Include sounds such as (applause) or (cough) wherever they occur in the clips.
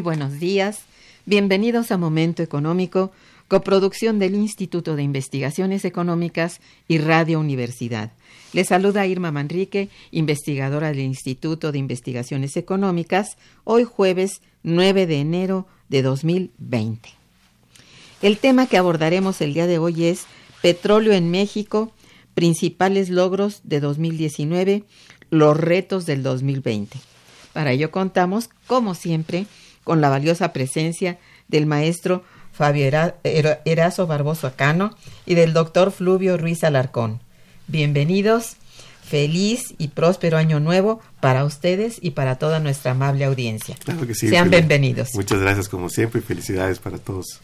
Buenos días. Bienvenidos a Momento Económico, coproducción del Instituto de Investigaciones Económicas y Radio Universidad. Les saluda Irma Manrique, investigadora del Instituto de Investigaciones Económicas, hoy jueves 9 de enero de 2020. El tema que abordaremos el día de hoy es Petróleo en México, principales logros de 2019, los retos del 2020. Para ello contamos, como siempre, con la valiosa presencia del maestro Fabio Erazo Barboso Acano y del doctor Fluvio Ruiz Alarcón. Bienvenidos, feliz y próspero año nuevo para ustedes y para toda nuestra amable audiencia. Claro que sí, Sean bienvenidos. Muchas gracias como siempre y felicidades para todos.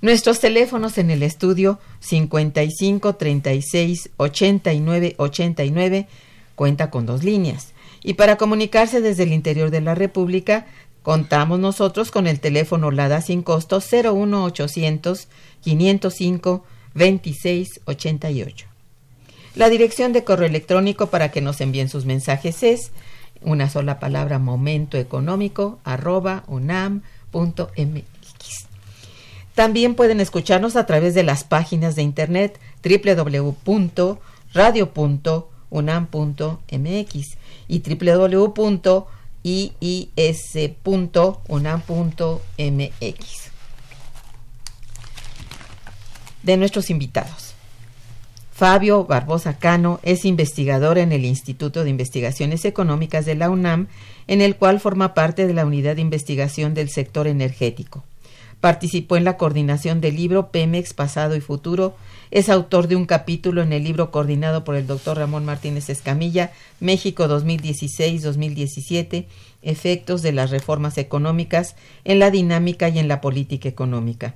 Nuestros teléfonos en el estudio 55 36 89 89 cuenta con dos líneas. Y para comunicarse desde el interior de la República Contamos nosotros con el teléfono LADA sin costo 01800 505 2688. La dirección de correo electrónico para que nos envíen sus mensajes es una sola palabra momento económico arroba unam.mx. También pueden escucharnos a través de las páginas de internet www.radio.unam.mx y www iis.unam.mx. De nuestros invitados. Fabio Barbosa Cano es investigador en el Instituto de Investigaciones Económicas de la UNAM, en el cual forma parte de la Unidad de Investigación del Sector Energético. Participó en la coordinación del libro Pemex Pasado y Futuro. Es autor de un capítulo en el libro coordinado por el doctor Ramón Martínez Escamilla, México 2016-2017, Efectos de las reformas económicas en la dinámica y en la política económica,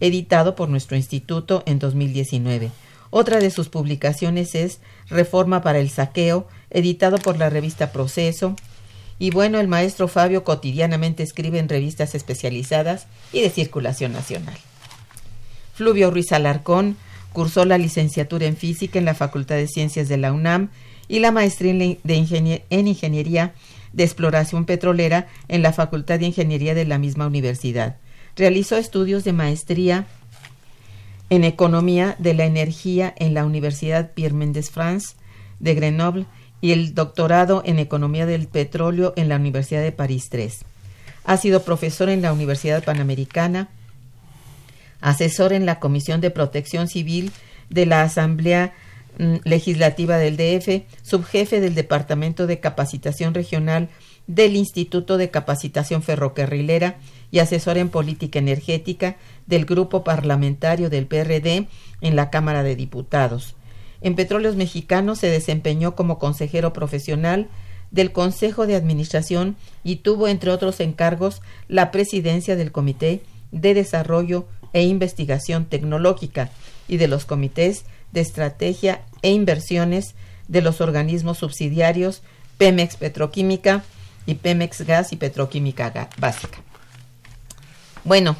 editado por nuestro instituto en 2019. Otra de sus publicaciones es Reforma para el Saqueo, editado por la revista Proceso, y bueno, el maestro Fabio cotidianamente escribe en revistas especializadas y de circulación nacional. Fluvio Ruiz Alarcón cursó la licenciatura en física en la Facultad de Ciencias de la UNAM y la maestría en Ingeniería de Exploración Petrolera en la Facultad de Ingeniería de la misma universidad. Realizó estudios de maestría en Economía de la Energía en la Universidad Pierre Mendès France de Grenoble y el doctorado en Economía del Petróleo en la Universidad de París III. Ha sido profesor en la Universidad Panamericana, asesor en la Comisión de Protección Civil de la Asamblea mm, Legislativa del DF, subjefe del Departamento de Capacitación Regional del Instituto de Capacitación Ferrocarrilera y asesor en política energética del Grupo Parlamentario del PRD en la Cámara de Diputados. En Petróleos Mexicanos se desempeñó como consejero profesional del Consejo de Administración y tuvo, entre otros encargos, la presidencia del Comité de Desarrollo e Investigación Tecnológica y de los comités de estrategia e inversiones de los organismos subsidiarios Pemex Petroquímica y Pemex Gas y Petroquímica Básica. Bueno,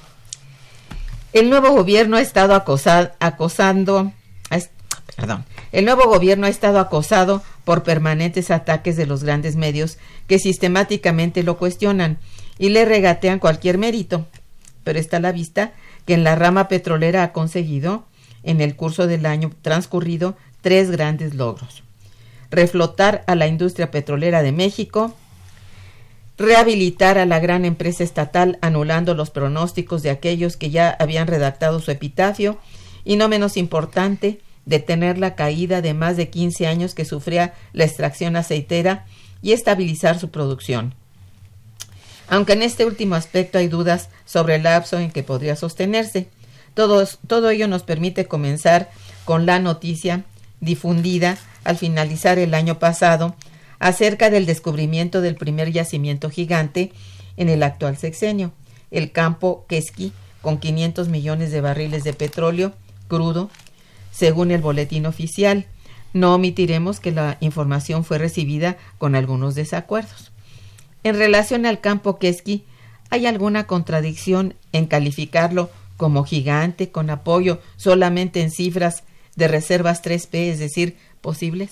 el nuevo gobierno ha estado acosando, perdón, el nuevo gobierno ha estado acosado por permanentes ataques de los grandes medios que sistemáticamente lo cuestionan y le regatean cualquier mérito. Pero está a la vista que en la rama petrolera ha conseguido, en el curso del año transcurrido, tres grandes logros. Reflotar a la industria petrolera de México, rehabilitar a la gran empresa estatal anulando los pronósticos de aquellos que ya habían redactado su epitafio y no menos importante, detener la caída de más de 15 años que sufría la extracción aceitera y estabilizar su producción. Aunque en este último aspecto hay dudas sobre el lapso en que podría sostenerse, todo, ello nos permite comenzar con la noticia difundida al finalizar el año pasado acerca del descubrimiento del primer yacimiento gigante en el actual sexenio, el campo Keski, con 500 millones de barriles de petróleo crudo, según el boletín oficial. No omitiremos que la información fue recibida con algunos desacuerdos. En relación al campo Keski, ¿hay alguna contradicción en calificarlo como gigante con apoyo solamente en cifras de reservas 3P, es decir, posibles?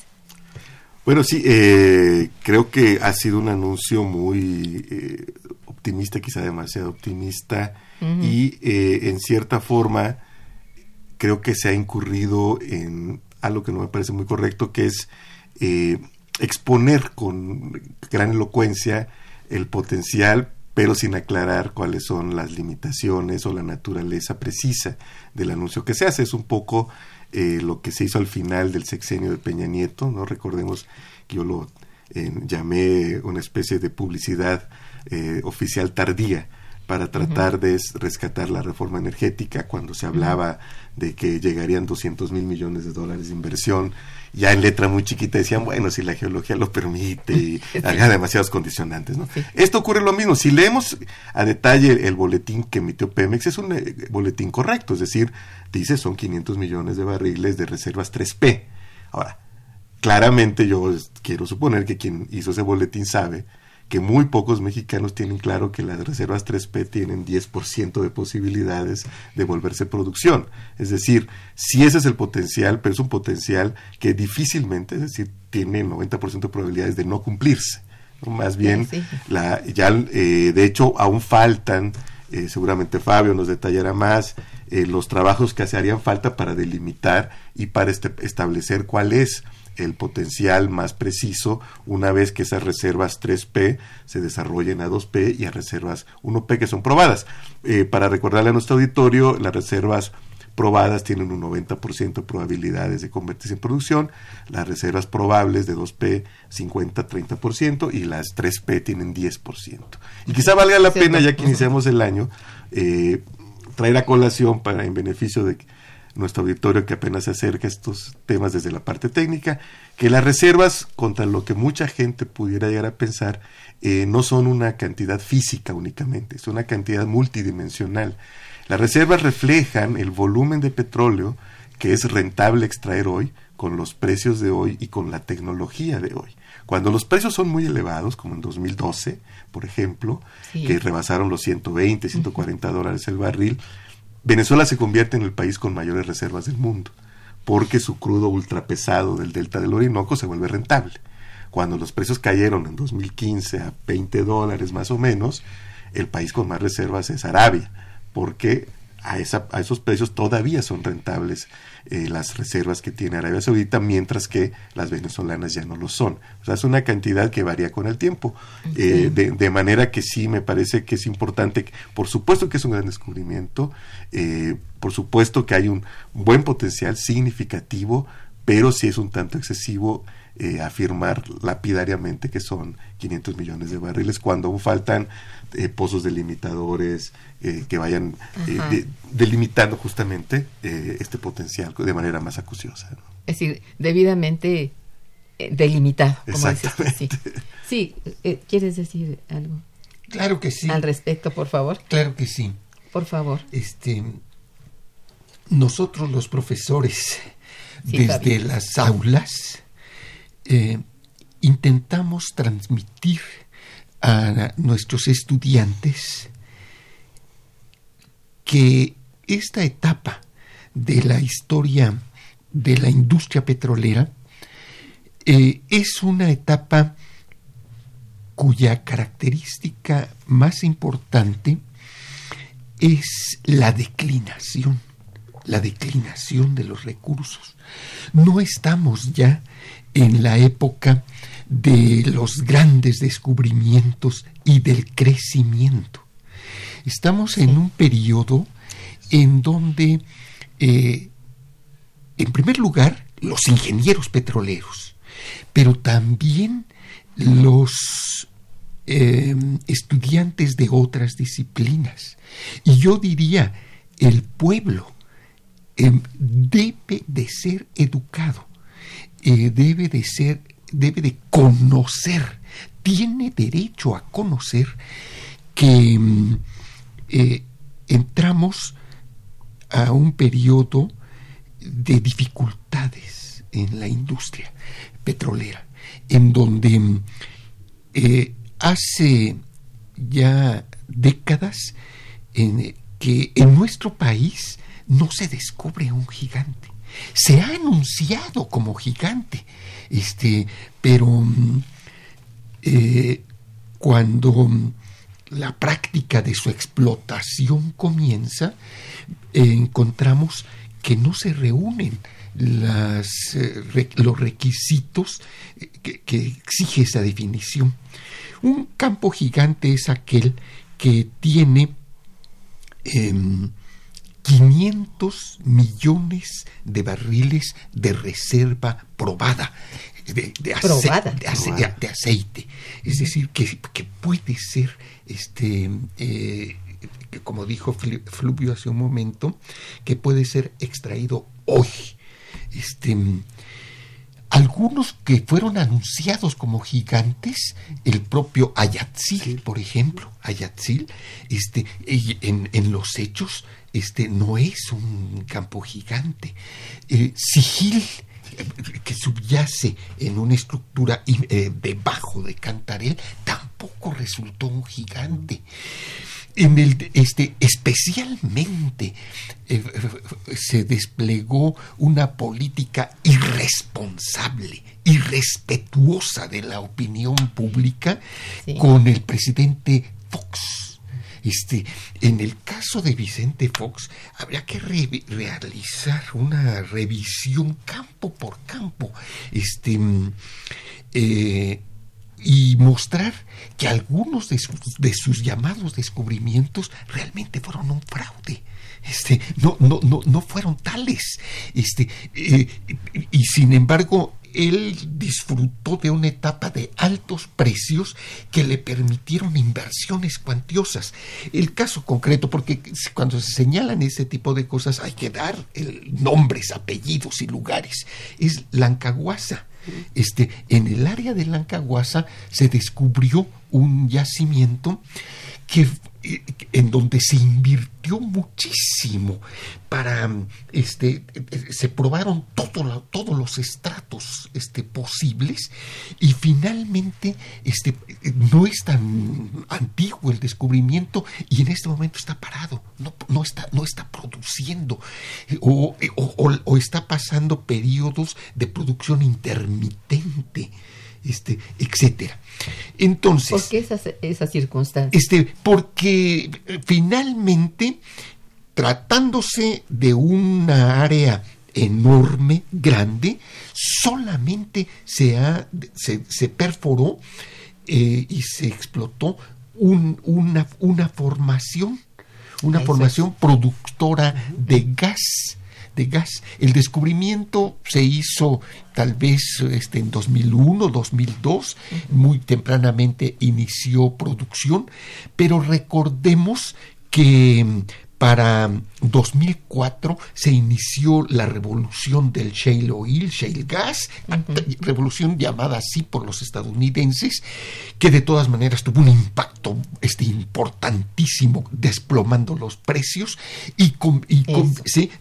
Bueno, sí, eh, creo que ha sido un anuncio muy eh, optimista, quizá demasiado optimista, y eh, en cierta forma creo que se ha incurrido en algo que no me parece muy correcto, que es exponer con gran elocuencia el potencial, pero sin aclarar cuáles son las limitaciones o la naturaleza precisa del anuncio que se hace. Es un poco eh, lo que se hizo al final del sexenio de Peña Nieto, ¿no? Recordemos que yo lo eh, llamé una especie de publicidad eh, oficial tardía para tratar de rescatar la reforma energética cuando se hablaba de que llegarían 200 mil millones de dólares de inversión ya en letra muy chiquita decían, bueno, si la geología lo permite y (laughs) haga demasiados condicionantes, ¿no? Esto ocurre lo mismo. Si leemos a detalle el, boletín que emitió Pemex, es un eh, boletín correcto, es decir, dice son 500 millones de barriles de reservas 3P. Ahora, claramente yo quiero suponer que quien hizo ese boletín sabe que muy pocos mexicanos tienen claro que las reservas 3P tienen 10% de posibilidades de volverse producción. Es decir, si ese es el potencial, pero es un potencial que difícilmente, es decir, tiene 90% de probabilidades de no cumplirse. Más bien, la, ya eh, de hecho aún faltan, eh, seguramente Fabio nos detallará más, eh, los trabajos que se harían falta para delimitar y para este, establecer cuál es el potencial más preciso una vez que esas reservas 3P se desarrollen a 2P y a reservas 1P que son probadas. Eh, para recordarle a nuestro auditorio, las reservas probadas tienen un 90% de probabilidades de convertirse en producción, las reservas probables de 2P 50-30% y las 3P tienen 10%. Y quizá valga la pena, ya que iniciamos el año, eh, traer a colación para en beneficio de nuestro auditorio que apenas se acerca a estos temas desde la parte técnica, que las reservas, contra lo que mucha gente pudiera llegar a pensar, eh, no son una cantidad física únicamente, es una cantidad multidimensional. Las reservas reflejan el volumen de petróleo que es rentable extraer hoy, con los precios de hoy y con la tecnología de hoy. Cuando los precios son muy elevados, como en 2012, por ejemplo, que rebasaron los 120, 140 dólares el barril, Venezuela se convierte en el país con mayores reservas del mundo, porque su crudo ultrapesado del delta del Orinoco se vuelve rentable. Cuando los precios cayeron en 2015 a 20 dólares más o menos, el país con más reservas es Arabia, porque a, esa, a esos precios todavía son rentables eh, las reservas que tiene Arabia Saudita, mientras que las venezolanas ya no lo son. O sea, es una cantidad que varía con el tiempo. Eh, de, manera que sí me parece que es importante, por supuesto que es un gran descubrimiento, eh, por supuesto que hay un buen potencial significativo, pero sí es un tanto excesivo afirmar lapidariamente que son 500 millones de barriles cuando aún faltan pozos delimitadores, eh, que vayan eh, delimitando justamente eh, este potencial de manera más acuciosa. Es decir, debidamente delimitado, como dices Sí, (laughs) sí ¿quieres decir algo? Claro que sí. Al respecto, por favor. Claro que sí. Por favor. Este, nosotros los profesores, desde las aulas, eh, intentamos transmitir a nuestros estudiantes que esta etapa de la historia de la industria petrolera eh, es una etapa cuya característica más importante es la declinación, la declinación de los recursos. No estamos ya en la época de los grandes descubrimientos y del crecimiento. Estamos en un periodo en donde, eh, en primer lugar, los ingenieros petroleros, pero también los em, estudiantes de otras disciplinas. Y yo diría, el pueblo em, debe de ser educado, eh, debe de ser, debe de conocer, tiene derecho a conocer que em, eh, entramos a un periodo de dificultades en la industria petrolera, en donde eh, hace ya décadas en que en nuestro país no se descubre un gigante. Se ha anunciado como gigante, este, pero eh, cuando la práctica de su explotación comienza, encontramos que no se reúnen las, eh, los requisitos que, exige esa definición. Un campo gigante es aquel que tiene 500 em, millones de barriles de reserva probada. De, de, aceite. Es decir, que, puede ser, este, eh, como dijo Fluvio hace un momento, que puede ser extraído hoy este, algunos que fueron anunciados como gigantes, el propio Ayatzil, por ejemplo, Ayatzil, este, en, los hechos, este, no es un campo gigante. Eh, Sigil, que subyace en una estructura eh, debajo de Cantarel, tampoco resultó un gigante en el este especialmente eh, se desplegó una política irresponsable, irrespetuosa de la opinión pública con el presidente Fox. Este, en el caso de Vicente Fox, habría que realizar una revisión campo por campo. Este, mm, eh, y mostrar que algunos de sus, llamados descubrimientos realmente fueron un fraude. Este, no, no, no, no fueron tales. Este, eh, y sin embargo, él disfrutó de una etapa de altos precios que le permitieron inversiones cuantiosas. El caso concreto, porque cuando se señalan ese tipo de cosas hay que dar nombres, apellidos y lugares, es Lancaguasa este, en el área de Lancaguasa se descubrió un yacimiento que en donde se invirtió muchísimo para este se probaron todos los estratos este, posibles y finalmente este no es tan antiguo el descubrimiento y en este momento está parado no, no está no está produciendo o, o está pasando periodos de producción intermitente este, etcétera. Entonces. ¿Por qué esa, esa circunstancia? Este, porque eh, finalmente, tratándose de una área enorme, grande, solamente se, ha, se, perforó eh, y se explotó una, una formación, una formación productora de gas de gas. El descubrimiento se hizo tal vez este, en 2001, 2002, muy tempranamente inició producción, pero recordemos que para 2004 se inició la revolución del shale oil, shale gas, revolución llamada así por los estadounidenses, que de todas maneras tuvo un impacto este, importantísimo, desplomando los precios y,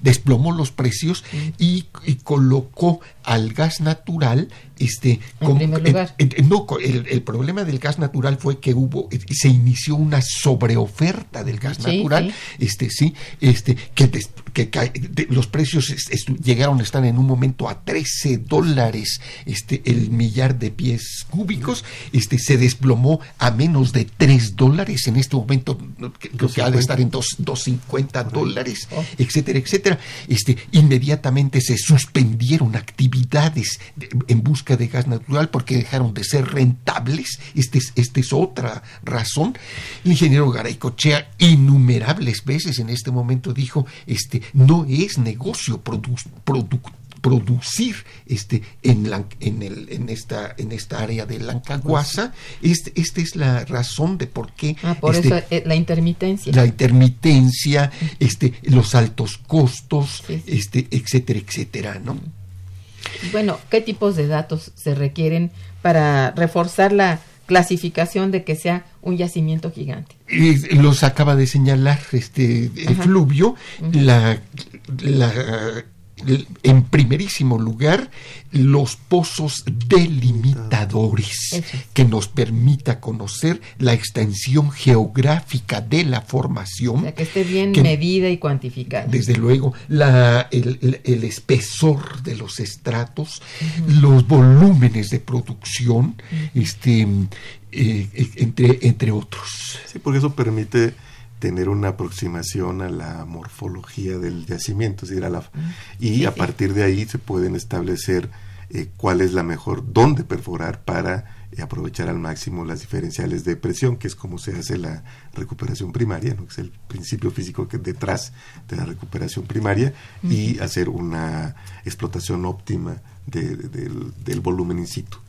desplomó los precios y, colocó al gas natural este en primer lugar. no el, problema del gas natural fue que hubo se inició una sobreoferta del gas natural este sí este que, que los precios llegaron a estar en un momento a 13 dólares este el millar de pies cúbicos este se desplomó a menos de 3 dólares en este momento creo que ha de estar en 2.50 dólares oh. etcétera etcétera este inmediatamente se suspendieron actividades en busca de gas natural porque dejaron de ser rentables. Esta es, este es otra razón. El ingeniero Garay Cochea innumerables veces en este momento dijo este no es negocio producir este en, en, el, en esta en esta área de Lancaguasa este, esta es la razón de por qué ah, por este, eso eh, la intermitencia. la intermitencia este los altos costos este etcétera etcétera no bueno qué tipos de datos se requieren para reforzar la clasificación de que sea un yacimiento gigante. Y los acaba de señalar este fluvio, la, la en primerísimo lugar los pozos delimitadores que nos permita conocer la extensión geográfica de la formación. que esté bien medida y cuantificada. Desde luego, la, el, espesor de los estratos, los volúmenes de producción, este, eh, eh, entre, entre otros. Sí, porque eso permite tener una aproximación a la morfología del yacimiento, es decir, a la, y a partir de ahí se pueden establecer eh, cuál es la mejor, dónde perforar para eh, aprovechar al máximo las diferenciales de presión, que es como se hace la recuperación primaria, ¿no? que es el principio físico que detrás de la recuperación primaria, y hacer una explotación óptima del, volumen in situ.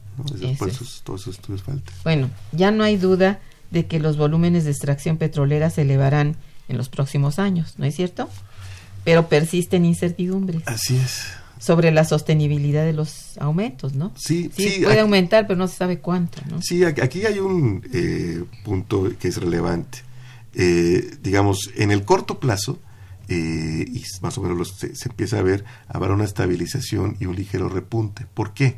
Por eso todos esos estudios faltan. Bueno, ya no hay duda de que los volúmenes de extracción petrolera se elevarán en los próximos años, ¿no es cierto? Pero persisten incertidumbres. Así es. Sobre la sostenibilidad de los aumentos, ¿no? Sí, sí. puede aumentar, pero no se sabe cuánto, ¿no? Sí, aquí hay un eh, punto que es relevante. Eh, digamos, en el corto plazo, eh, y más o menos se, empieza a ver, habrá una estabilización y un ligero repunte. ¿Por qué?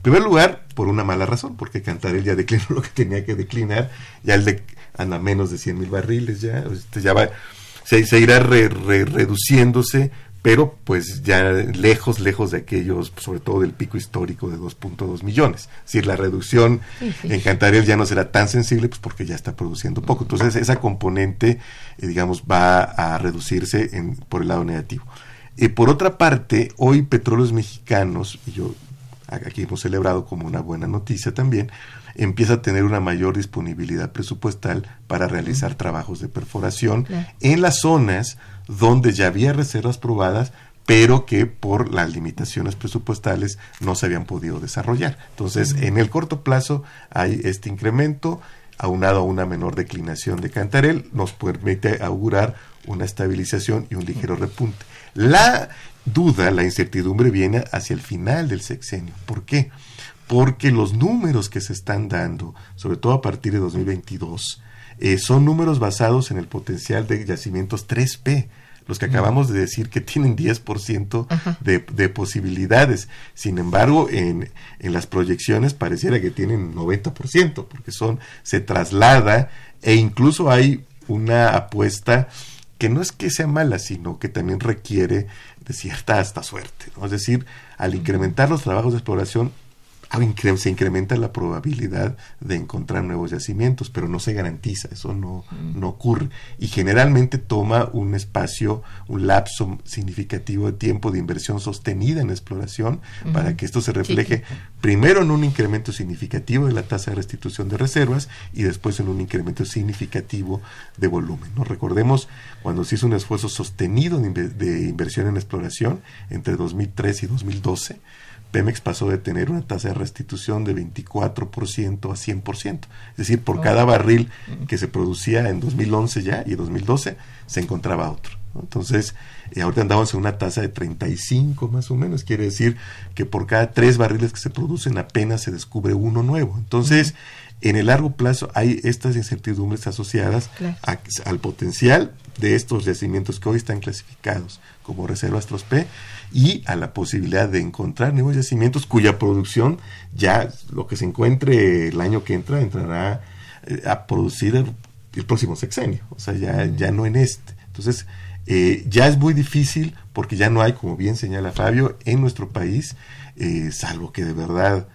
En primer lugar, por una mala razón, porque Cantarel ya declinó (laughs) lo que tenía que declinar, ya el de, anda menos de 100 mil barriles, ya, este, ya va, se, irá reduciéndose, pero pues ya lejos, lejos de aquellos, sobre todo del pico histórico de 2.2 millones. Es decir, la reducción en Cantarel ya no será tan sensible, pues porque ya está produciendo poco. Entonces, esa componente, eh, digamos, va a reducirse en, por el lado negativo. y por otra parte, hoy Petróleos Mexicanos, y yo aquí hemos celebrado como una buena noticia también, empieza a tener una mayor disponibilidad presupuestal para realizar trabajos de perforación en las zonas donde ya había reservas probadas, pero que por las limitaciones presupuestales no se habían podido desarrollar. Entonces, en el corto plazo hay este incremento, aunado a una menor declinación de Cantarel, nos permite augurar una estabilización y un ligero repunte. La duda, la incertidumbre viene hacia el final del sexenio. ¿Por qué? Porque los números que se están dando, sobre todo a partir de 2022, eh, son números basados en el potencial de yacimientos 3P, los que acabamos de decir que tienen 10% de, de, posibilidades. Sin embargo, en, en, las proyecciones pareciera que tienen 90%, porque son, se traslada e incluso hay una apuesta que no es que sea mala, sino que también requiere de cierta hasta suerte. Es decir, al incrementar los trabajos de exploración, se incrementa la probabilidad de encontrar nuevos yacimientos, pero no se garantiza, eso no, no ocurre. Y generalmente toma un espacio, un lapso significativo de tiempo de inversión sostenida en exploración para que esto se refleje primero en un incremento significativo de la tasa de restitución de reservas y después en un incremento significativo de volumen. ¿no? Recordemos cuando se hizo un esfuerzo sostenido de inversión en exploración entre 2003 y 2012, Pemex pasó de tener una tasa de restitución de 24% a 100%. Es decir, por cada barril que se producía en 2011 ya y 2012, se encontraba otro. Entonces, eh, ahorita andamos en una tasa de 35 más o menos, quiere decir que por cada tres barriles que se producen apenas se descubre uno nuevo. Entonces, en el largo plazo hay estas incertidumbres asociadas al potencial de estos yacimientos que hoy están clasificados como reservas P y a la posibilidad de encontrar nuevos yacimientos cuya producción ya lo que se encuentre el año que entra entrará eh, a producir el, próximo sexenio, o sea, ya, ya no en este. Entonces, eh, ya es muy difícil porque ya no hay, como bien señala Fabio, en nuestro país, eh, salvo que de verdad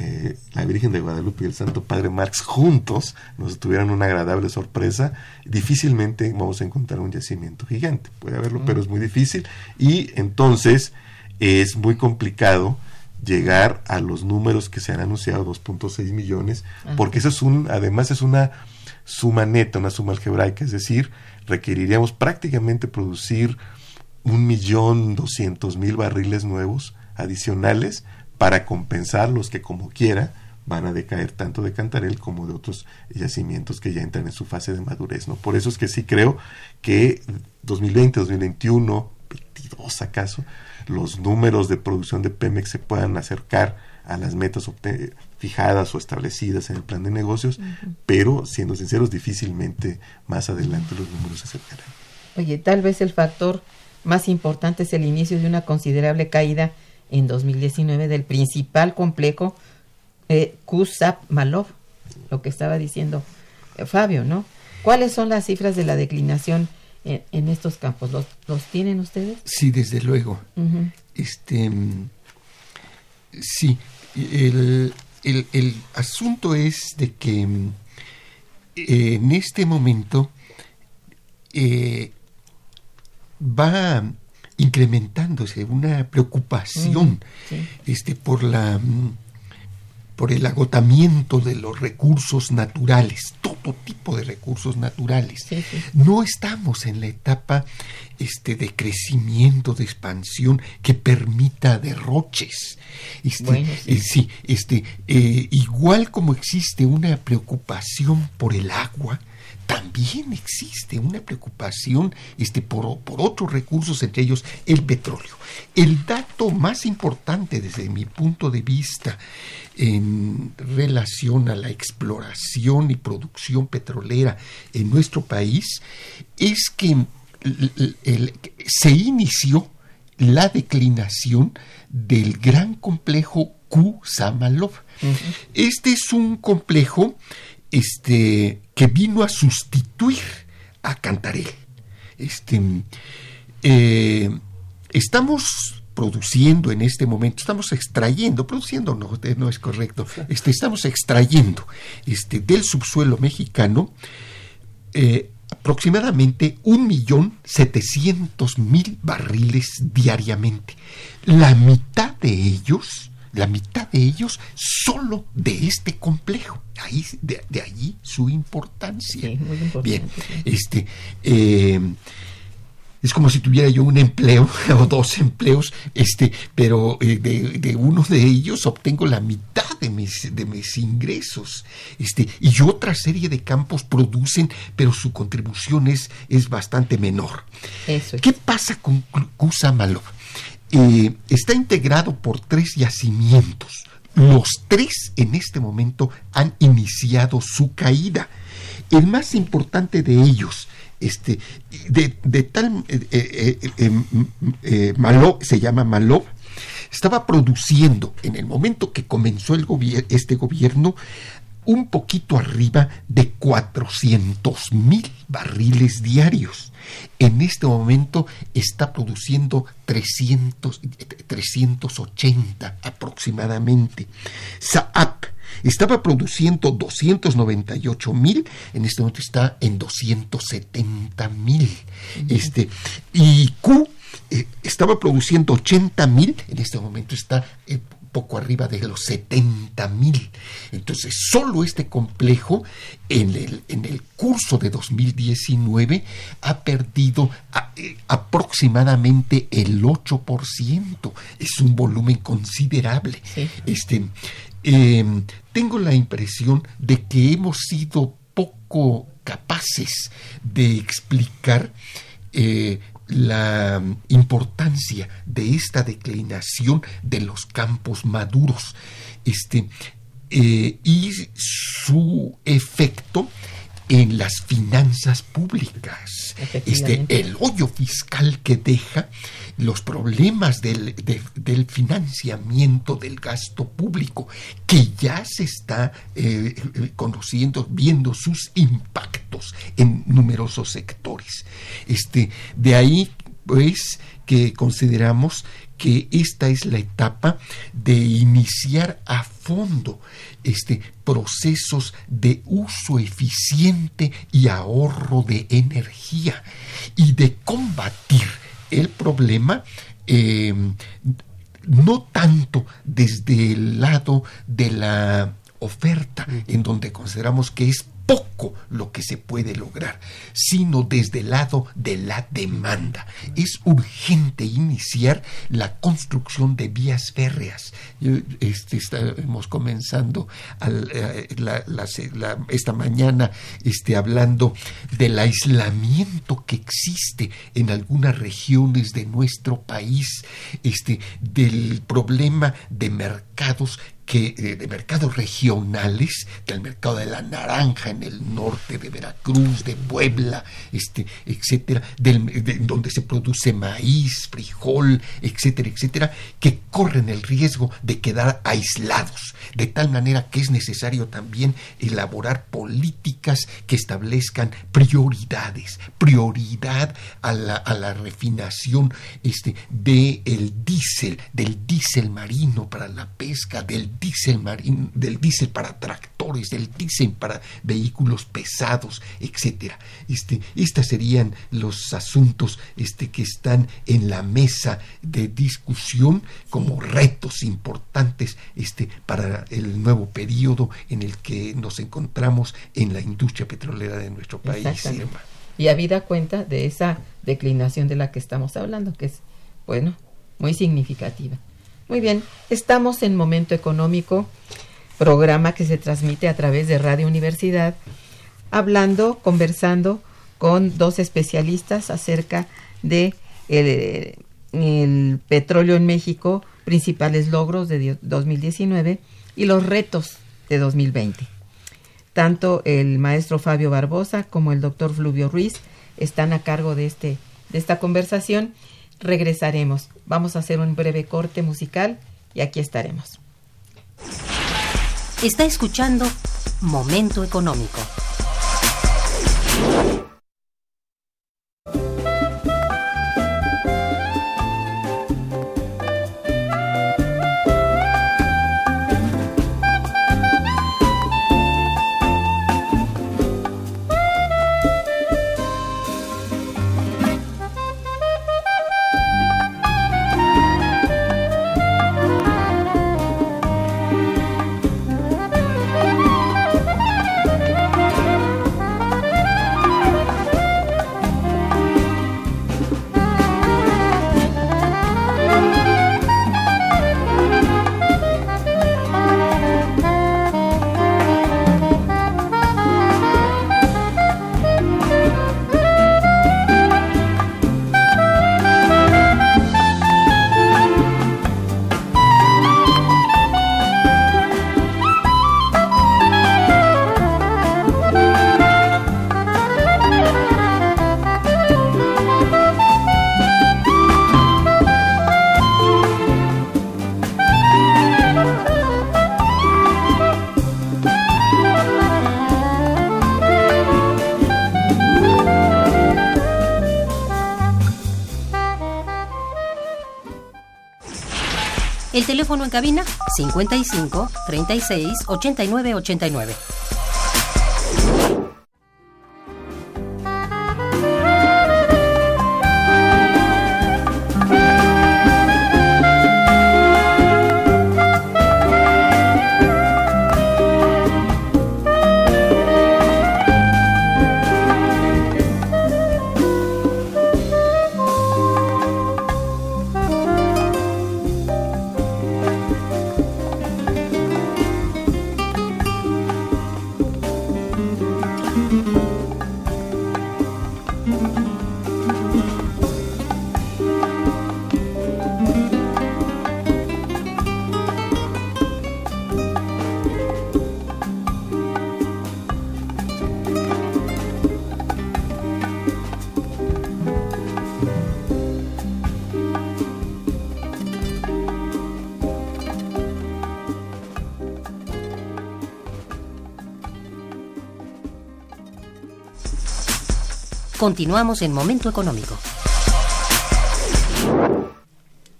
eh, la Virgen de Guadalupe y el Santo Padre Marx juntos nos tuvieran una agradable sorpresa, difícilmente vamos a encontrar un yacimiento gigante. Puede haberlo, pero es muy difícil. Y entonces es muy complicado llegar a los números que se han anunciado, 2.6 millones, porque eso es un, además es una suma neta, una suma algebraica, es decir, requeriríamos prácticamente producir un millón doscientos mil barriles nuevos adicionales para compensar los que como quiera van a decaer tanto de Cantarel como de otros yacimientos que ya entran en su fase de madurez. ¿no? Por eso es que sí creo que 2020, 2021, 22 acaso, los números de producción de Pemex se puedan acercar a las metas fijadas o establecidas en el plan de negocios, pero siendo sinceros, difícilmente más adelante los números se acercarán. Oye, tal vez el factor más importante es el inicio de una considerable caída en 2019 del principal complejo eh, Malov, lo que estaba diciendo eh, Fabio, ¿no? ¿Cuáles son las cifras de la declinación en, estos campos? ¿Los, ¿Los, tienen ustedes? Sí, desde luego. Este, sí, el, el, asunto es de que mm, en este momento eh, va incrementándose una preocupación mm, este, por la por el agotamiento de los recursos naturales, todo tipo de recursos naturales. No estamos en la etapa este, de crecimiento, de expansión que permita derroches. Este, eh, sí. este, eh, igual como existe una preocupación por el agua, también existe una preocupación este, por, por, otros recursos, entre ellos el petróleo. El dato más importante desde mi punto de vista en relación a la exploración y producción petrolera en nuestro país es que se inició la declinación del gran complejo Q-Samalov. Este es un complejo este, que vino a sustituir a Cantarel. Este, eh, estamos produciendo en este momento, estamos extrayendo, produciendo no, no es correcto, este, estamos extrayendo este, del subsuelo mexicano eh, aproximadamente un millón setecientos mil barriles diariamente. La mitad de ellos la mitad de ellos solo de este complejo. Ahí, de, allí su importancia. Bien, este, eh, es como si tuviera yo un empleo (laughs) o dos empleos, este, pero eh, de, uno de ellos obtengo la mitad de mis, de mis ingresos, este, y otra serie de campos producen, pero su contribución es, es bastante menor. ¿Qué pasa con Cusamalo? Eh, está integrado por tres yacimientos. Los tres en este momento han iniciado su caída. El más importante de ellos, este, de, tal eh, eh, Malo, se llama Malo, estaba produciendo en el momento que comenzó este gobierno un poquito arriba de 400 mil barriles diarios. En este momento está produciendo 300, 380 aproximadamente. Saab estaba produciendo 298 mil, en este momento está en 270 mil. Este, y Q eh, estaba produciendo 80 mil, en este momento está eh, poco arriba de los 70 mil. Entonces, solo este complejo en el, en el curso de 2019 ha perdido eh, aproximadamente el 8%. Es un volumen considerable. Este, em, tengo la impresión de que hemos sido poco capaces de explicar eh, la importancia de esta declinación de los campos maduros este, eh, y su efecto en las finanzas públicas. Este, el hoyo fiscal que deja los problemas del, financiamiento del gasto público, que ya se está eh, conociendo, viendo sus impactos en numerosos sectores. Este, de ahí, pues, que consideramos que esta es la etapa de iniciar a fondo este procesos de uso eficiente y ahorro de energía y de combatir el problema eh, no tanto desde el lado de la oferta, en donde consideramos que es poco lo que se puede lograr, sino desde el lado de la demanda. Es urgente iniciar la construcción de vías férreas. Estamos comenzando eh, esta mañana este, hablando del aislamiento que existe en algunas regiones de nuestro país, este, del problema de mercados que eh, de mercados regionales, del mercado de la naranja en el norte de Veracruz, de Puebla, este, etcétera, del, donde se produce maíz, frijol, etcétera, etcétera, que corren el riesgo de quedar aislados, de tal manera que es necesario también elaborar políticas que establezcan prioridades, prioridad a la, a la refinación este, del diésel, del diésel marino para la pesca, del diésel del diésel para tractores, del diésel para vehículos pesados, etcétera. Este, estos serían los asuntos este, que están en la mesa de discusión como retos importantes este, para el nuevo periodo en el que nos encontramos en la industria petrolera de nuestro país. Y habida cuenta de esa declinación de la que estamos hablando, que es, bueno, muy significativa. Muy bien, estamos en Momento Económico, programa que se transmite a través de Radio Universidad, hablando, conversando con dos especialistas acerca de el, petróleo en México, principales logros de 2019 y los retos de 2020. Tanto el maestro Fabio Barbosa como el doctor Fluvio Ruiz están a cargo de, este, de esta conversación regresaremos. Vamos a hacer un breve corte musical y aquí estaremos. Está escuchando Momento Económico. En cabina 55 36 89 89. Continuamos en Momento Económico.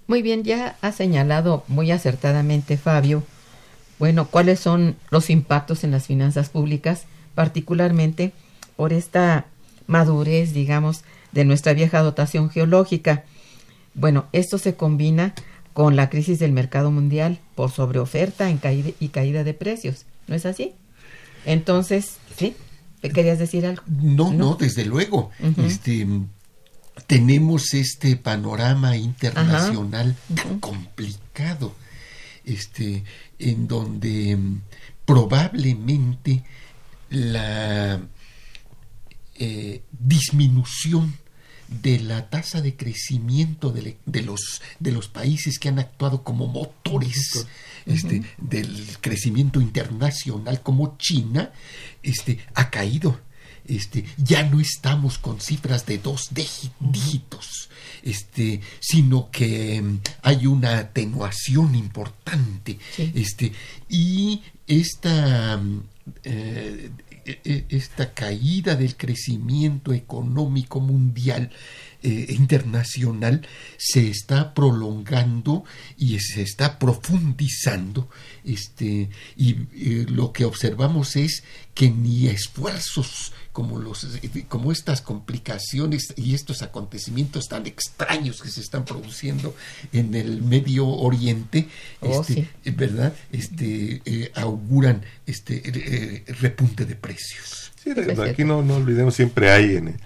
Muy bien, ya ha señalado muy acertadamente Fabio, bueno, cuáles son los impactos en las finanzas públicas, particularmente por esta madurez, digamos, de nuestra vieja dotación geológica. Bueno, esto se combina con la crisis del mercado mundial por sobreoferta en caída y caída de precios, ¿no es así? Entonces, ¿sí? ¿Querías decir algo? No, no, desde luego. Este tenemos este panorama internacional tan complicado, este, en donde mm, probablemente la eh, disminución de la tasa de crecimiento de, los, de los países que han actuado como motores este, del crecimiento internacional como China, este, ha caído. Este, ya no estamos con cifras de dos dígitos, este, sino que mm, hay una atenuación importante. Este, y esta mm, eh, e, e, esta caída del crecimiento económico mundial eh, internacional se está prolongando y se está profundizando este y eh, lo que observamos es que ni esfuerzos como los como estas complicaciones y estos acontecimientos tan extraños que se están produciendo en el Medio Oriente oh, este, verdad este eh, auguran este repunte de precios. Sí, aquí no, no olvidemos siempre hay en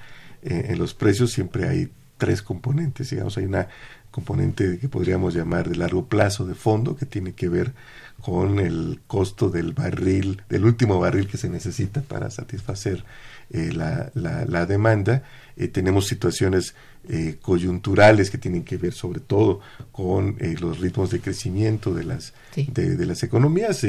eh, en los precios siempre hay tres componentes, digamos, hay una componente que podríamos llamar de largo plazo de fondo que tiene que ver con el costo del barril, del último barril que se necesita para satisfacer eh, la, la, demanda. Eh, tenemos situaciones coyunturales que tienen que ver sobre todo con los ritmos de crecimiento de las, de, de, las economías.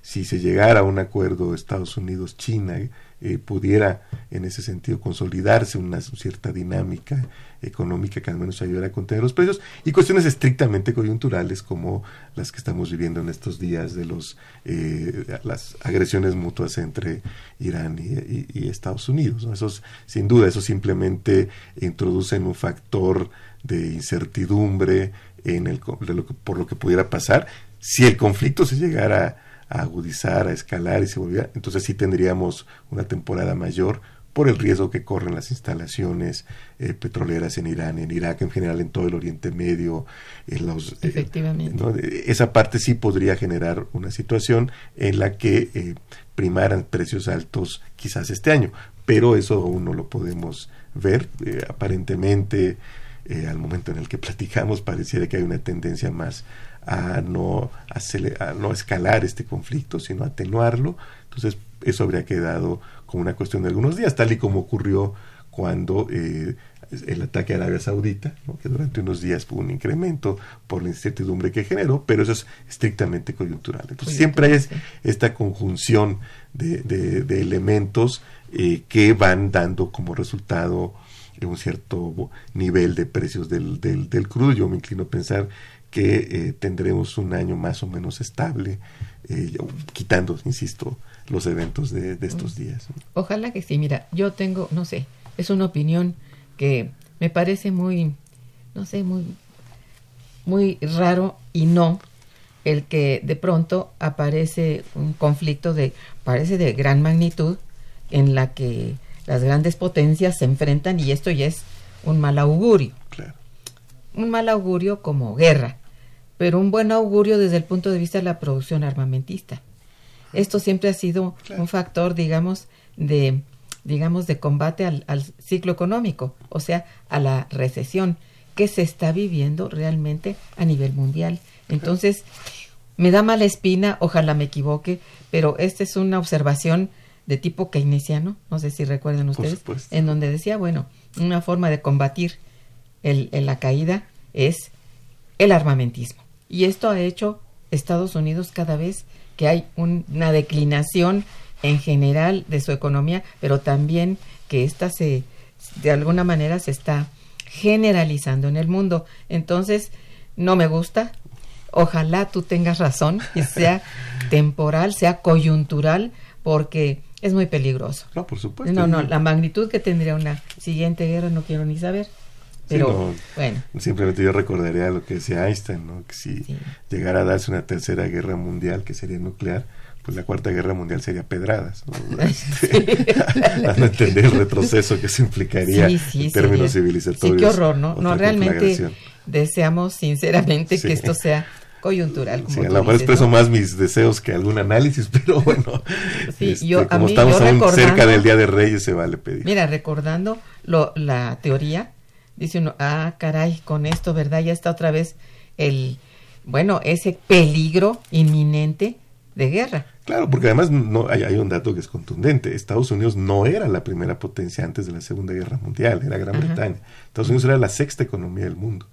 si se llegara a un acuerdo Estados Unidos-China, eh, pudiera en ese sentido consolidarse una cierta dinámica económica que al menos ayudara a contener los precios y cuestiones estrictamente coyunturales como las que estamos viviendo en estos días de los eh, las agresiones mutuas entre Irán y, Estados Unidos. Sin duda, eso simplemente introducen un factor de incertidumbre en el, por lo que pudiera pasar si el conflicto se llegara a agudizar, a escalar y se volviera, entonces sí tendríamos una temporada mayor por el riesgo que corren las instalaciones eh, petroleras en Irán, en Irak, en general en todo el Oriente Medio. En los, eh, Efectivamente. Esa parte sí podría generar una situación en la que eh, primaran precios altos quizás este año, pero eso aún no lo podemos ver. aparentemente, al momento en el que (laughs) platicamos, pareciera que hay una tendencia más a no, a no escalar este conflicto, sino atenuarlo. Entonces, eso habría quedado como una cuestión de algunos días, tal y como ocurrió cuando eh, el ataque a Arabia Saudita, que durante unos días hubo un incremento por la incertidumbre que generó, pero eso es estrictamente coyuntural. Entonces siempre hay esta conjunción de, de, elementos eh, que van dando como resultado un cierto nivel de precios del, del, del crudo. Yo me inclino a pensar que eh, tendremos un año más o menos estable, eh, quitando, insisto, los eventos de, estos días. Ojalá que sí, mira, yo tengo, no sé, es una opinión que me parece muy, no sé, muy, muy raro y no el que de pronto aparece un conflicto de, parece de gran magnitud, en la que las grandes potencias se enfrentan y esto ya es un mal augurio. Un mal augurio como guerra pero un buen augurio desde el punto de vista de la producción armamentista. Esto siempre ha sido un factor, digamos, de digamos de combate al, ciclo económico, o sea, a la recesión que se está viviendo realmente a nivel mundial. Entonces, me da mala espina, ojalá me equivoque, pero esta es una observación de tipo keynesiano, no sé si recuerdan ustedes, en donde decía, bueno, una forma de combatir el, la caída es el armamentismo. Y esto ha hecho Estados Unidos cada vez que hay una declinación en general de su economía, pero también que ésta se, de alguna manera se está generalizando en el mundo. Entonces, no me gusta. Ojalá tú tengas razón y sea (laughs) temporal, sea coyuntural, porque es muy peligroso. No, por supuesto. No, no, la magnitud que tendría una siguiente guerra no quiero ni saber. Pero, bueno. Simplemente yo recordaría lo que decía Einstein, ¿no? Que si llegara a darse una tercera guerra mundial, que sería nuclear, pues la cuarta guerra mundial sería pedradas. ¿no? (laughs) Este, (laughs) a no entender el retroceso que se implicaría en términos civilizatorios. Sí, qué horror, ¿no? No, realmente deseamos sinceramente que esto sea coyuntural. Como sí, a lo mejor expreso más mis deseos que algún análisis, (laughs) pero bueno, sí, yo, este, como estamos aún cerca del Día de Reyes, se vale pedir. Mira, recordando lo, la teoría, dice uno, ah, caray, con esto, ¿verdad? Ya está otra vez el, bueno, ese peligro inminente de guerra. Claro, porque además no hay, un dato que es contundente. Estados Unidos no era la primera potencia antes de la Segunda Guerra Mundial, era Gran Bretaña. Estados Unidos era la sexta economía del mundo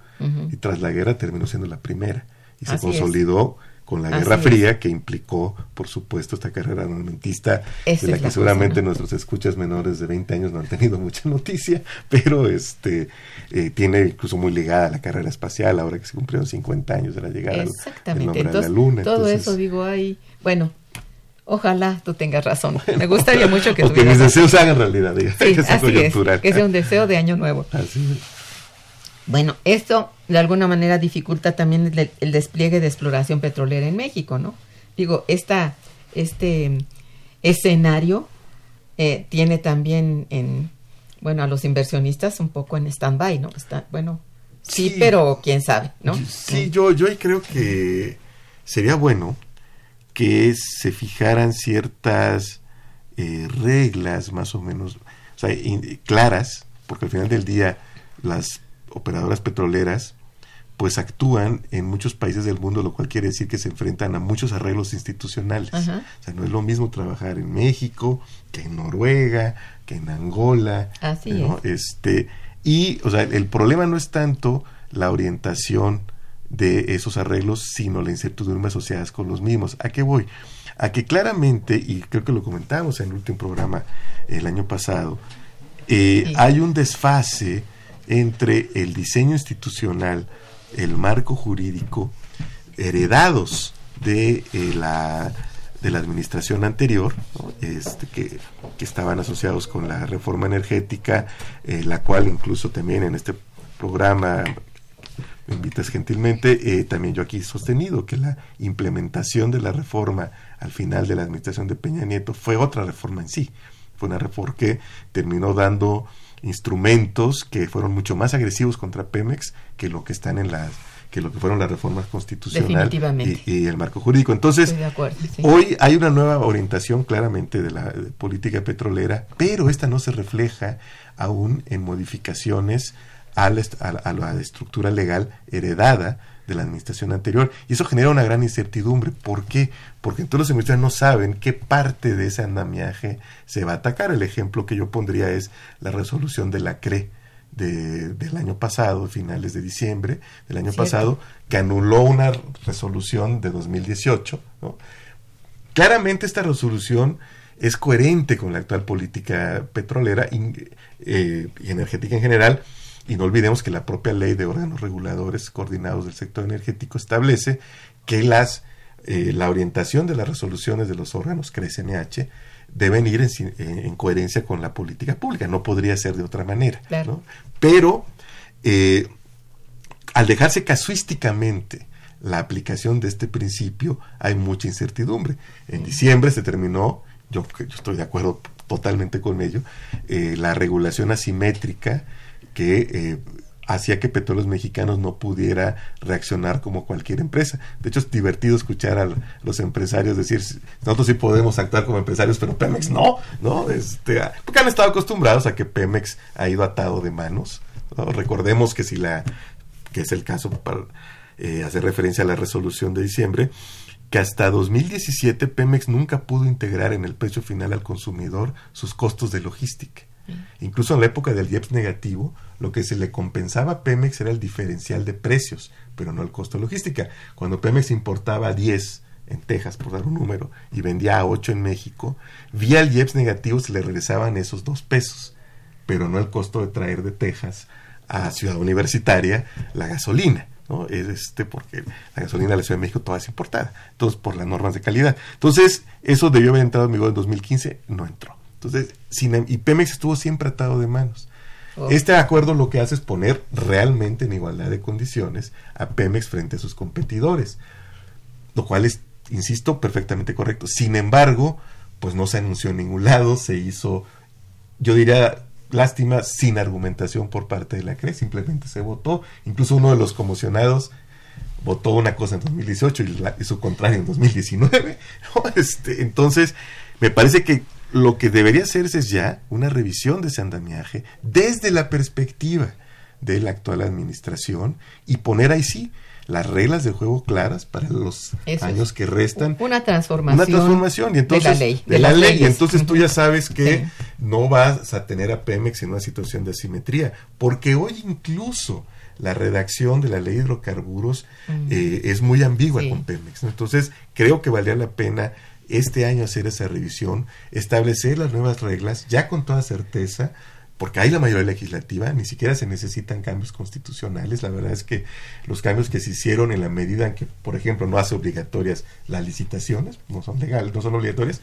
y tras la guerra terminó siendo la primera y se consolidó con la Guerra Fría que implicó, por supuesto, esta carrera armamentista de la que seguramente nuestros escuchas menores de 20 años no han tenido mucha noticia, pero este eh, tiene incluso muy ligada a la carrera espacial, ahora que se cumplieron 50 años de la llegada Exactamente. de la Luna. Todo eso digo ahí, bueno, Ojalá tú tengas razón. (laughs) Me gustaría mucho que, o que mis deseos se hagan realidad, diga, que sea coyuntural. que sea un deseo de año nuevo. Así es. Bueno, esto de alguna manera dificulta también el, despliegue de exploración petrolera en México, ¿no? Digo, esta, este escenario eh, tiene también en, bueno, a los inversionistas un poco en stand-by, ¿no? Está, bueno, sí, pero quién sabe, ¿no? Sí, yo, yo creo que sería bueno que se fijaran ciertas eh, reglas más o menos o sea, claras, porque al final del día las operadoras petroleras pues actúan en muchos países del mundo, lo cual quiere decir que se enfrentan a muchos arreglos institucionales. O sea, no es lo mismo trabajar en México que en Noruega, que en Angola. Así Este, y, o sea, el problema no es tanto la orientación de esos arreglos, sino la incertidumbre asociadas con los mismos. ¿A qué voy? A que claramente, y creo que lo comentamos en el último programa el año pasado, eh, hay un desfase entre el diseño institucional, el marco jurídico, heredados de eh, la de la administración anterior, este, que, que, estaban asociados con la reforma energética, eh, la cual incluso también en este programa me invitas gentilmente, eh, también yo aquí he sostenido que la implementación de la reforma al final de la administración de Peña Nieto fue otra reforma en sí. Fue una reforma que terminó dando instrumentos que fueron mucho más agresivos contra Pemex que lo que están en las que lo que fueron las reformas constitucionales y, el marco jurídico. Entonces, hoy hay una nueva orientación claramente de la política petrolera, pero esta no se refleja aún en modificaciones a la, estructura legal heredada de la administración anterior. Y eso genera una gran incertidumbre. ¿Por qué? Porque todos los administradores no saben qué parte de ese andamiaje se va a atacar. El ejemplo que yo pondría es la resolución de la CRE de, del año pasado, finales de diciembre del año pasado, que anuló una resolución de 2018. Claramente esta resolución es coherente con la actual política petrolera eh, y energética en general, y no olvidemos que la propia ley de órganos reguladores coordinados del sector energético establece que las, eh, la orientación de las resoluciones de los órganos CRESNH deben ir en, coherencia con la política pública. No podría ser de otra manera. Pero eh, al dejarse casuísticamente la aplicación de este principio, hay mucha incertidumbre. En diciembre se terminó, yo, yo estoy de acuerdo totalmente con ello, eh, la regulación asimétrica que eh, hacía que Petróleos Mexicanos no pudiera reaccionar como cualquier empresa. De hecho, es divertido escuchar a los empresarios decir, nosotros sí podemos actuar como empresarios, pero Pemex no, ¿no? Este, porque han estado acostumbrados a que Pemex ha ido atado de manos. Recordemos que si la, que es el caso para eh, hacer referencia a la resolución de diciembre, que hasta 2017 Pemex nunca pudo integrar en el precio final al consumidor sus costos de logística. Incluso en la época del IEPS negativo, lo que se le compensaba a Pemex era el diferencial de precios, pero no el costo de logística. Cuando Pemex importaba 10 en Texas, por dar un número, y vendía a 8 en México, vía el IEPS negativo se le regresaban esos dos pesos, pero no el costo de traer de Texas a Ciudad Universitaria la gasolina. ¿no? Es este porque la gasolina de la Ciudad de México toda es importada, entonces por las normas de calidad. Entonces, eso debió haber entrado en vigor en 2015, no entró. Entonces, y Pemex estuvo siempre atado de manos. Oh. Este acuerdo lo que hace es poner realmente en igualdad de condiciones a Pemex frente a sus competidores, lo cual es, insisto, perfectamente correcto. Sin embargo, pues no se anunció en ningún lado, se hizo, yo diría, lástima, sin argumentación por parte de la CRE, simplemente se votó, incluso uno de los conmocionados votó una cosa en 2018 y, su contrario en 2019. (laughs) Este, entonces, me parece que lo que debería hacerse es ya una revisión de ese andamiaje desde la perspectiva de la actual administración y poner ahí sí las reglas de juego claras para los años que restan. Una transformación. Una transformación. Y entonces, de la ley. De, la ley. Y entonces tú ya sabes que no vas a tener a Pemex en una situación de asimetría. Porque hoy incluso la redacción de la ley de hidrocarburos mm. eh, es muy ambigua con Pemex. Entonces, creo que valía la pena este año hacer esa revisión, establecer las nuevas reglas, ya con toda certeza, porque hay la mayoría legislativa, ni siquiera se necesitan cambios constitucionales. La verdad es que los cambios que se hicieron en la medida en que, por ejemplo, no hace obligatorias las licitaciones, no son legales, no son obligatorias,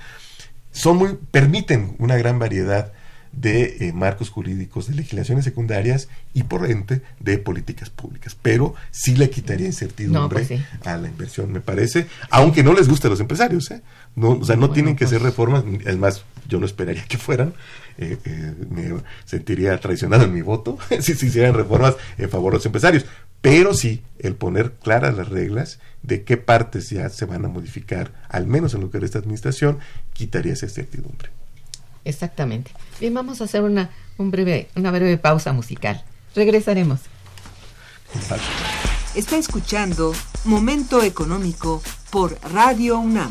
son muy, permiten una gran variedad de eh, marcos jurídicos, de legislaciones secundarias y por ende de políticas públicas. Pero sí le quitaría incertidumbre pues a la inversión, me parece, aunque no les guste a los empresarios. ¿eh? No, o sea, no tienen que ser pues reformas, es más, yo no esperaría que fueran. Eh, me sentiría traicionado en mi voto (laughs) si se hicieran reformas en favor de los empresarios. Pero sí, el poner claras las reglas de qué partes ya se van a modificar, al menos en lo que esta administración, quitaría esa incertidumbre. Exactamente. Bien, vamos a hacer una, un breve, una breve pausa musical. Regresaremos. Está escuchando Momento Económico por Radio UNAM.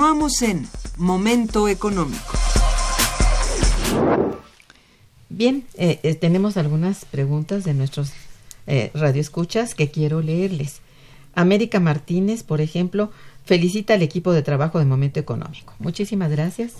Continuamos en Momento Económico. Bien, eh, eh, tenemos algunas preguntas de nuestros eh, radioescuchas que quiero leerles. América Martínez, por ejemplo, felicita al equipo de trabajo de Momento Económico. Muchísimas gracias.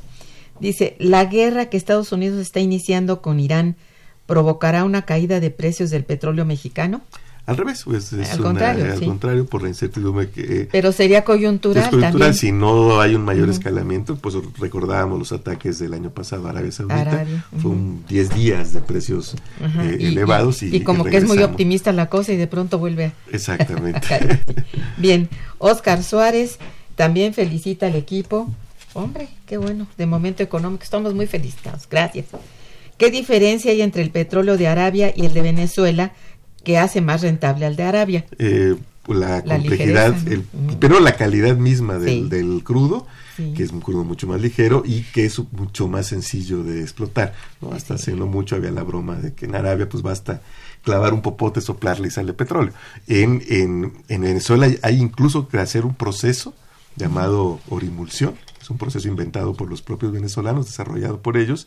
Dice, la guerra que Estados Unidos está iniciando con Irán provocará una caída de precios del petróleo mexicano. Al revés, pues es al, contrario, al contrario, por la incertidumbre que... Pero sería coyuntural. Es coyuntural si no hay un mayor escalamiento, pues recordábamos los ataques del año pasado a Arabia Saudita, fue un 10 días de precios eh, elevados. Y, y, como que es muy optimista la cosa y de pronto vuelve a... (laughs) Exactamente. (laughs) Bien, Oscar Suárez también felicita al equipo. Hombre, qué bueno, de momento económico, estamos muy felicitados, gracias. ¿Qué diferencia hay entre el petróleo de Arabia y el de Venezuela? Que hace más rentable al de Arabia. Eh, la, complejidad, pero la calidad misma del, crudo, que es un crudo mucho más ligero y que es mucho más sencillo de explotar. ¿no? Hasta hace no mucho había la broma de que en Arabia pues basta clavar un popote, soplarle y sale petróleo. En, en, en Venezuela hay incluso que hacer un proceso llamado orimulsión, es un proceso inventado por los propios venezolanos, desarrollado por ellos,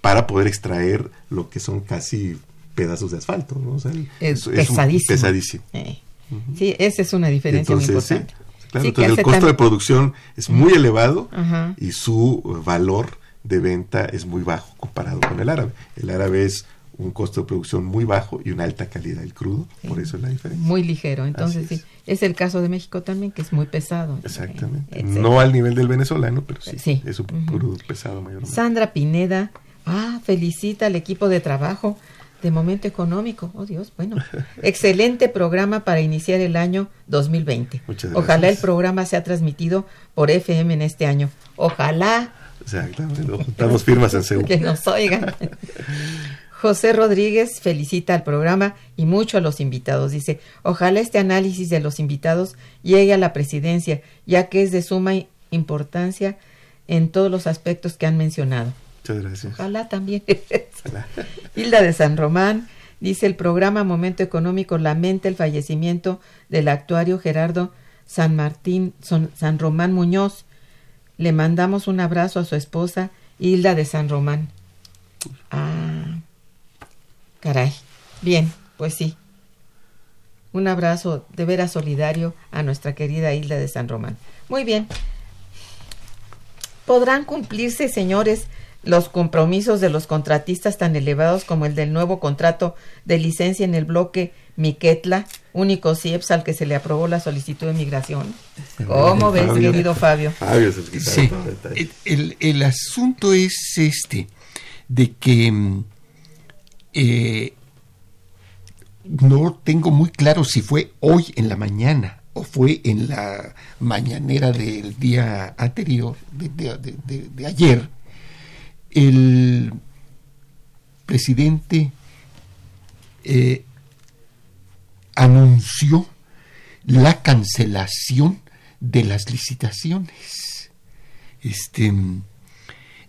para poder extraer lo que son casi pedazos de asfalto. ¿no? es, pesadísimo. pesadísimo. Eh. Sí, esa es una diferencia muy importante. claro, entonces el costo de producción es muy elevado y su valor de venta es muy bajo comparado con el árabe. El árabe es un costo de producción muy bajo y una alta calidad del crudo, por eso es la diferencia. Muy ligero, entonces sí. Es el caso de México también, que es muy pesado. Exactamente. no al nivel del venezolano, pero sí, es un crudo pesado mayormente. Sandra Pineda, ah, felicita al equipo de trabajo de momento económico. Oh Dios, bueno. (laughs) Excelente programa para iniciar el año 2020. Muchas Ojalá el programa sea transmitido por FM en este año. Ojalá. Exactamente. Juntamos firmas en Seúl. (laughs) Que nos oigan. José Rodríguez felicita al programa y mucho a los invitados. Dice, ojalá este análisis de los invitados llegue a la presidencia, ya que es de suma importancia en todos los aspectos que han mencionado. Muchas gracias. Ojalá también. (laughs) Hilda de San Román dice el programa Momento Económico lamenta el fallecimiento del actuario Gerardo San Martín San Román Muñoz. Le mandamos un abrazo a su esposa Hilda de San Román. Ah, caray. Bien, pues sí. Un abrazo de veras solidario a nuestra querida Hilda de San Román. Muy bien. ¿Podrán cumplirse, señores, los compromisos de los contratistas tan elevados como el del nuevo contrato de licencia en el bloque Miquetla, único CIEPS al que se le aprobó la solicitud de migración. ¿Cómo ves, querido Fabio? Fabio sí, el, el, asunto es este, de que mm, eh, no tengo muy claro si fue hoy en la mañana o fue en la mañanera del día anterior, de ayer, el presidente eh, anunció la cancelación de las licitaciones. Este,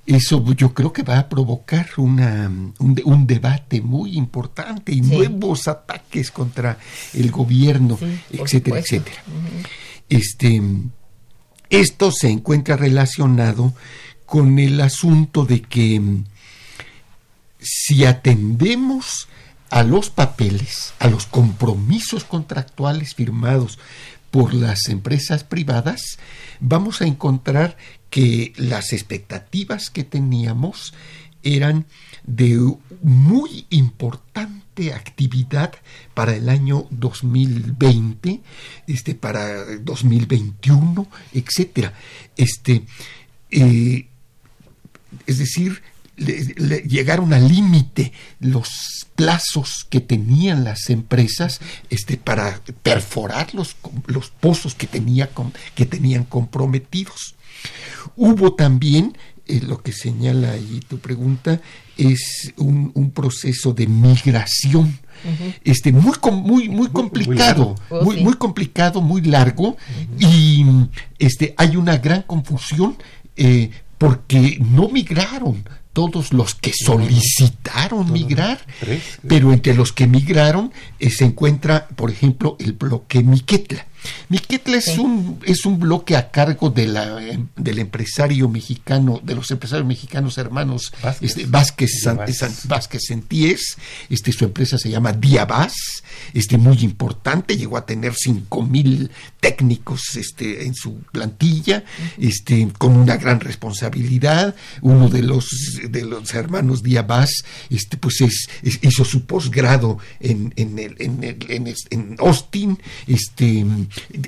eso yo creo que va a provocar una, un, debate muy importante y nuevos ataques contra el gobierno, etcétera, etcétera. Este, esto se encuentra relacionado con el asunto de que mm, si atendemos a los papeles, a los compromisos contractuales firmados por las empresas privadas, vamos a encontrar que las expectativas que teníamos eran de muy importante actividad para el año 2020, este, para 2021, etcétera. Este, eh, es decir, llegaron al límite los plazos que tenían las empresas este, para perforar los, los pozos que, tenía que tenían comprometidos. Hubo también, eh, lo que señala ahí tu pregunta, es un, proceso de migración. este muy muy muy complicado muy, muy, complicado muy largo y este hay una gran confusión eh, porque no migraron todos los que solicitaron migrar, pero entre los que migraron eh, se encuentra, por ejemplo, el bloque Miquetla. Miquetla es, un, es un bloque a cargo de la, em, del empresario mexicano, de los empresarios mexicanos hermanos Vázquez, este, Vázquez, Vázquez. Sentíes, este, su empresa se llama Diabás, este, muy importante, llegó a tener cinco mil técnicos este, en su plantilla, este, con una gran responsabilidad. Uno de los, de los hermanos Díaz este, pues es, hizo su posgrado en, en, en, en, Austin, este,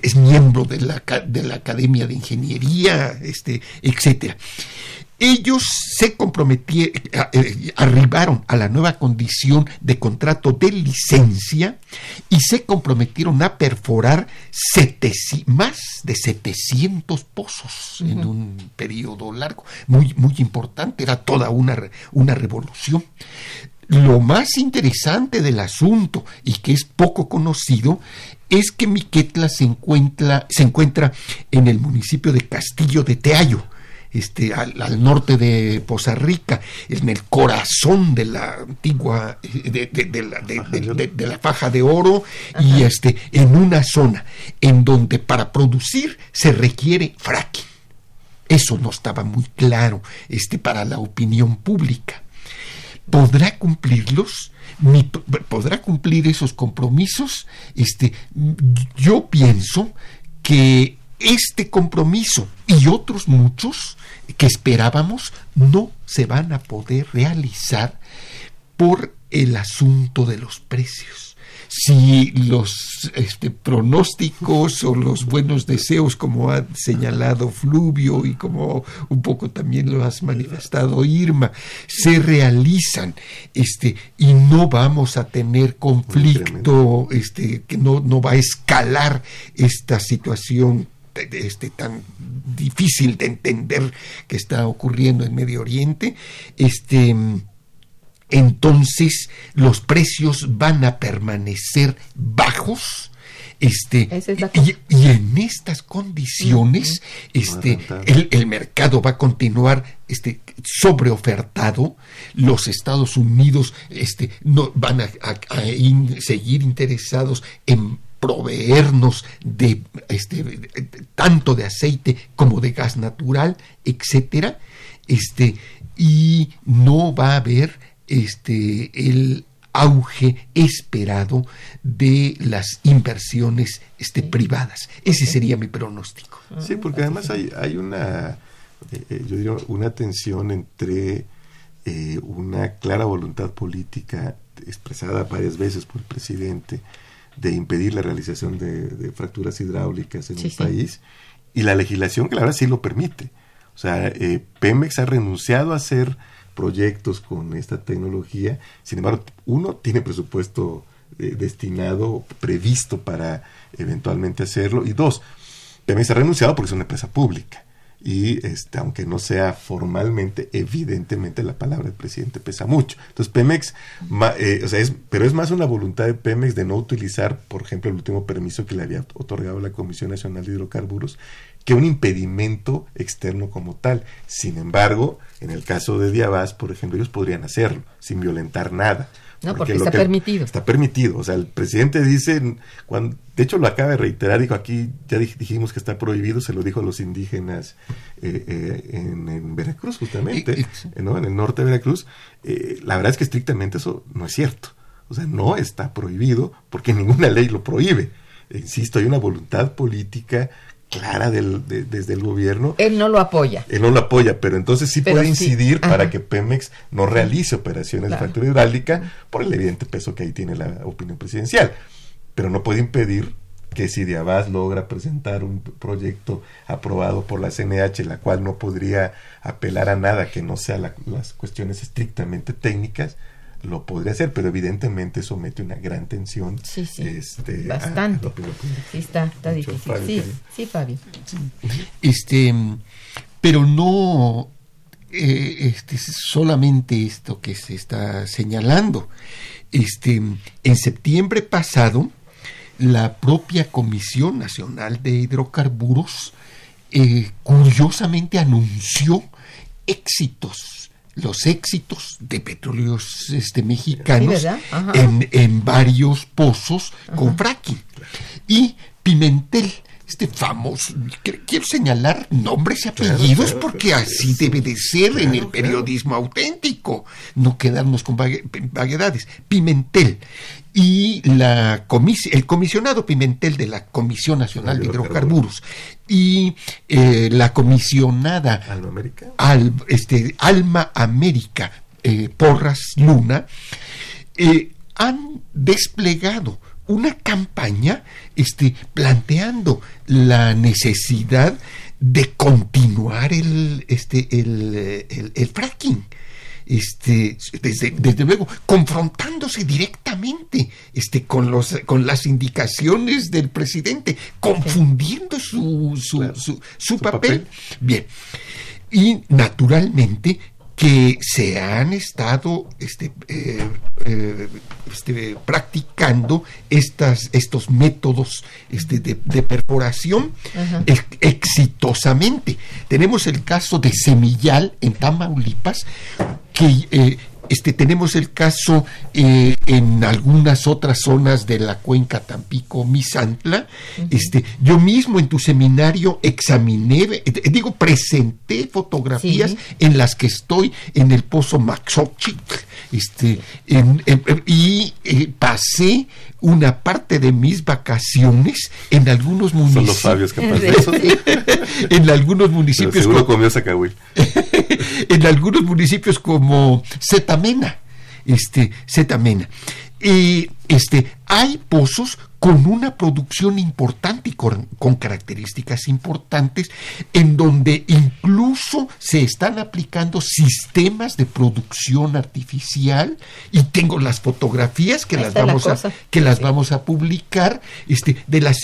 es miembro de la, de la Academia de Ingeniería, este, etcétera ellos se comprometieron, eh, arribaron a la nueva condición de contrato de licencia y se comprometieron a perforar más de 700 pozos en un periodo largo, muy, muy importante, era toda una, una revolución. Lo más interesante del asunto y que es poco conocido es que Miquetla se encuentra, se encuentra en el municipio de Castillo de Teayo, este, al, norte de Poza Rica, en el corazón de la antigua, de, la, faja de oro, y este, en una zona en donde para producir se requiere fracking. Eso no estaba muy claro este, para la opinión pública. ¿Podrá cumplirlos? ¿Podrá cumplir esos compromisos? Este, yo pienso que este compromiso y otros muchos que esperábamos no se van a poder realizar por el asunto de los precios. Si los este, pronósticos o los buenos deseos, como ha señalado Fluvio y como un poco también lo has manifestado Irma, se realizan este, y no vamos a tener conflicto, este, que no, no va a escalar esta situación este, tan difícil de entender que está ocurriendo en Medio Oriente, este, entonces los precios van a permanecer bajos. Este, y, en estas condiciones este, el, mercado va a continuar este, sobreofertado, los Estados Unidos este, no, van a, seguir interesados en proveernos de este tanto de aceite como de gas natural, etcétera, este y no va a haber este el auge esperado de las inversiones este, privadas. Ese sería mi pronóstico. Sí, porque además hay, hay una, eh, eh, yo diría, una tensión entre eh, una clara voluntad política expresada varias veces por el presidente de impedir la realización de, fracturas hidráulicas en el país y la legislación que la verdad sí lo permite. O sea, eh, Pemex ha renunciado a hacer proyectos con esta tecnología, sin embargo, uno tiene presupuesto eh, destinado, previsto para eventualmente hacerlo, y dos, Pemex ha renunciado porque es una empresa pública y este, aunque no sea formalmente, evidentemente la palabra del presidente pesa mucho. Entonces Pemex, eh, o sea, es, pero es más una voluntad de Pemex de no utilizar, por ejemplo, el último permiso que le había otorgado la Comisión Nacional de Hidrocarburos, que un impedimento externo como tal. Sin embargo, en el caso de Diabás, por ejemplo, ellos podrían hacerlo sin violentar nada. No, porque, está permitido. Está permitido. O sea, el presidente dice, cuando, de hecho lo acaba de reiterar, dijo aquí, ya dijimos que está prohibido, se lo dijo a los indígenas eh, eh, en, Veracruz justamente, ¿no? en el norte de Veracruz. Eh, la verdad es que estrictamente eso no es cierto. O sea, no está prohibido porque ninguna ley lo prohíbe. Insisto, hay una voluntad política clara del, desde el gobierno. Él no lo apoya. Él no lo apoya, pero entonces sí puede incidir para que Pemex no realice operaciones de fractura hidráulica por el evidente peso que ahí tiene la opinión presidencial. Pero no puede impedir que si Diabás logra presentar un proyecto aprobado por la CNH, la cual no podría apelar a nada que no sea las cuestiones estrictamente técnicas, lo podría hacer, pero evidentemente somete una gran tensión. Sí, sí. Este, bastante. sí, está, está difícil. sí, sí, Fabio. Este, pero no eh, este, solamente esto que se está señalando. Este, en septiembre pasado, la propia Comisión Nacional de Hidrocarburos eh, curiosamente anunció éxitos los éxitos de petróleos este, mexicanos en, en, varios pozos con fracking. Y Pimentel este famoso, quiero señalar nombres y apellidos porque así debe de ser en el periodismo auténtico, no quedarnos con vaguedades. Pimentel y la el comisionado Pimentel de la Comisión Nacional de Hidrocarburos y eh, la comisionada Alma América, este, Alma América eh, Porras Luna eh, han desplegado una campaña este, planteando la necesidad de continuar el, este, el, el, fracking. Este, desde, desde, luego, confrontándose directamente este, con, los, con las indicaciones del presidente, confundiendo su, su, su, papel. Bien. Y naturalmente que se han estado este, eh, eh, este, practicando estas, estos métodos este, de, perforación exitosamente. Tenemos el caso de Semillal en Tamaulipas, que eh, este, tenemos el caso eh, en algunas otras zonas de la cuenca Tampico, Misantla. este, yo mismo en tu seminario examiné, eh, digo, presenté fotografías en las que estoy en el pozo Maxochik este, y eh, pasé una parte de mis vacaciones en algunos municipios. Son los sabios que eso. (laughs) en algunos municipios. seguro comió (laughs) en algunos municipios como Zetamena, este, Zetamena. Y este, hay pozos con una producción importante y con, características importantes, en donde incluso se están aplicando sistemas de producción artificial. Y tengo las fotografías que las vamos a que las vamos a publicar este de las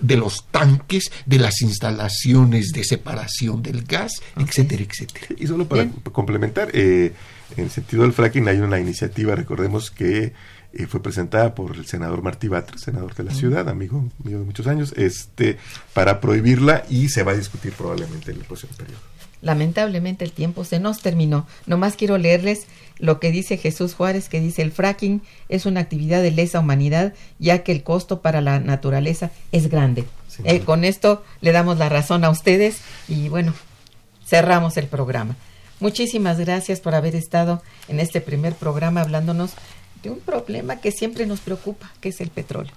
de los tanques, de las instalaciones de separación del gas, etcétera, etcétera. Y solo para complementar, eh, en el sentido del fracking hay una iniciativa, recordemos que eh, fue presentada por el senador Martí Batres, senador de la ciudad, amigo mío de muchos años, este, para prohibirla y se va a discutir probablemente en el próximo periodo. Lamentablemente el tiempo se nos terminó. Nomás quiero leerles lo que dice Jesús Juárez, que dice el fracking es una actividad de lesa humanidad, ya que el costo para la naturaleza es grande. Eh, con esto le damos la razón a ustedes y bueno, cerramos el programa. Muchísimas gracias por haber estado en este primer programa hablándonos un problema que siempre nos preocupa, que es el petróleo.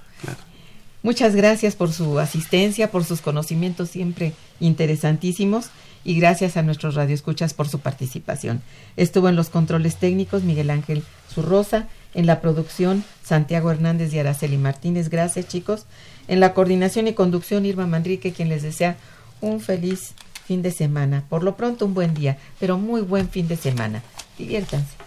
Muchas gracias por su asistencia, por sus conocimientos siempre interesantísimos y gracias a nuestros radioescuchas por su participación. Estuvo en los controles técnicos Miguel Ángel Zurrosa, en la producción Santiago Hernández y Araceli Martínez. Gracias chicos. En la coordinación y conducción Irma Manrique, quien les desea un feliz fin de semana. Por lo pronto un buen día, pero muy buen fin de semana. Diviértanse.